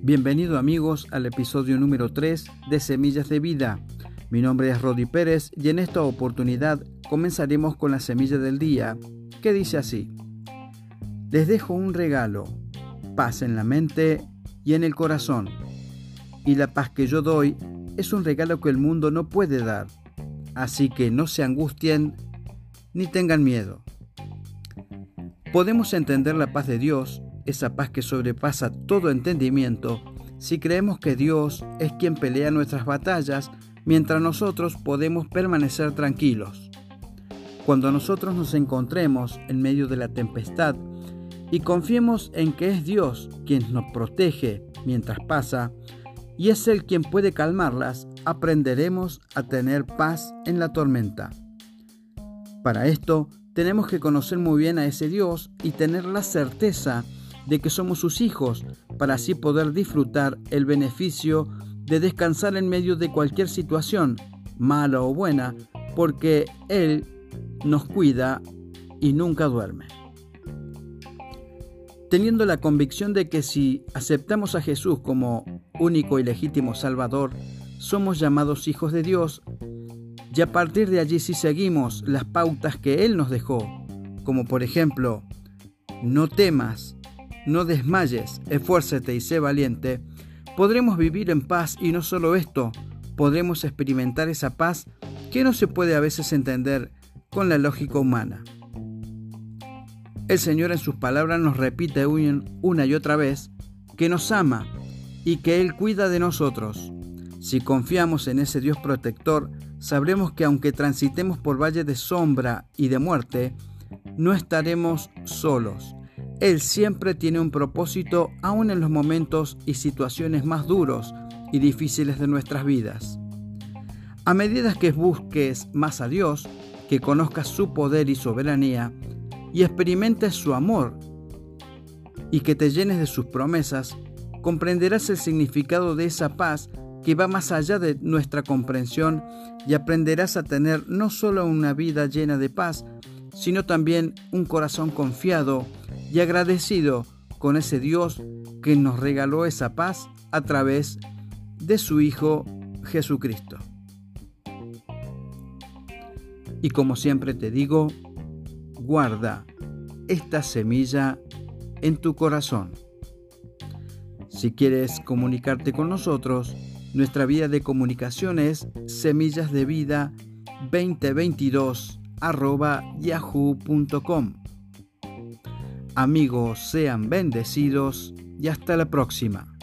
Bienvenido amigos al episodio número 3 de Semillas de Vida. Mi nombre es Rodi Pérez y en esta oportunidad comenzaremos con la semilla del día, que dice así. Les dejo un regalo, paz en la mente y en el corazón. Y la paz que yo doy es un regalo que el mundo no puede dar. Así que no se angustien ni tengan miedo. Podemos entender la paz de Dios, esa paz que sobrepasa todo entendimiento, si creemos que Dios es quien pelea nuestras batallas, mientras nosotros podemos permanecer tranquilos. Cuando nosotros nos encontremos en medio de la tempestad y confiemos en que es Dios quien nos protege mientras pasa, y es Él quien puede calmarlas, aprenderemos a tener paz en la tormenta. Para esto, tenemos que conocer muy bien a ese Dios y tener la certeza de que somos sus hijos, para así poder disfrutar el beneficio de descansar en medio de cualquier situación, mala o buena, porque Él nos cuida y nunca duerme. Teniendo la convicción de que si aceptamos a Jesús como único y legítimo Salvador, somos llamados hijos de Dios, y a partir de allí si seguimos las pautas que Él nos dejó, como por ejemplo, no temas, no desmayes, esfuércete y sé valiente, podremos vivir en paz y no solo esto, podremos experimentar esa paz que no se puede a veces entender con la lógica humana. El Señor en sus palabras nos repite una y otra vez que nos ama y que Él cuida de nosotros. Si confiamos en ese Dios protector, sabremos que aunque transitemos por valles de sombra y de muerte, no estaremos solos. Él siempre tiene un propósito aún en los momentos y situaciones más duros y difíciles de nuestras vidas. A medida que busques más a Dios, que conozcas su poder y soberanía, y experimentes su amor, y que te llenes de sus promesas, comprenderás el significado de esa paz que va más allá de nuestra comprensión y aprenderás a tener no solo una vida llena de paz, sino también un corazón confiado y agradecido con ese Dios que nos regaló esa paz a través de su Hijo Jesucristo. Y como siempre te digo, guarda esta semilla en tu corazón. Si quieres comunicarte con nosotros, nuestra vía de comunicación es semillazdevida2022 yahoo.com. Amigos, sean bendecidos y hasta la próxima.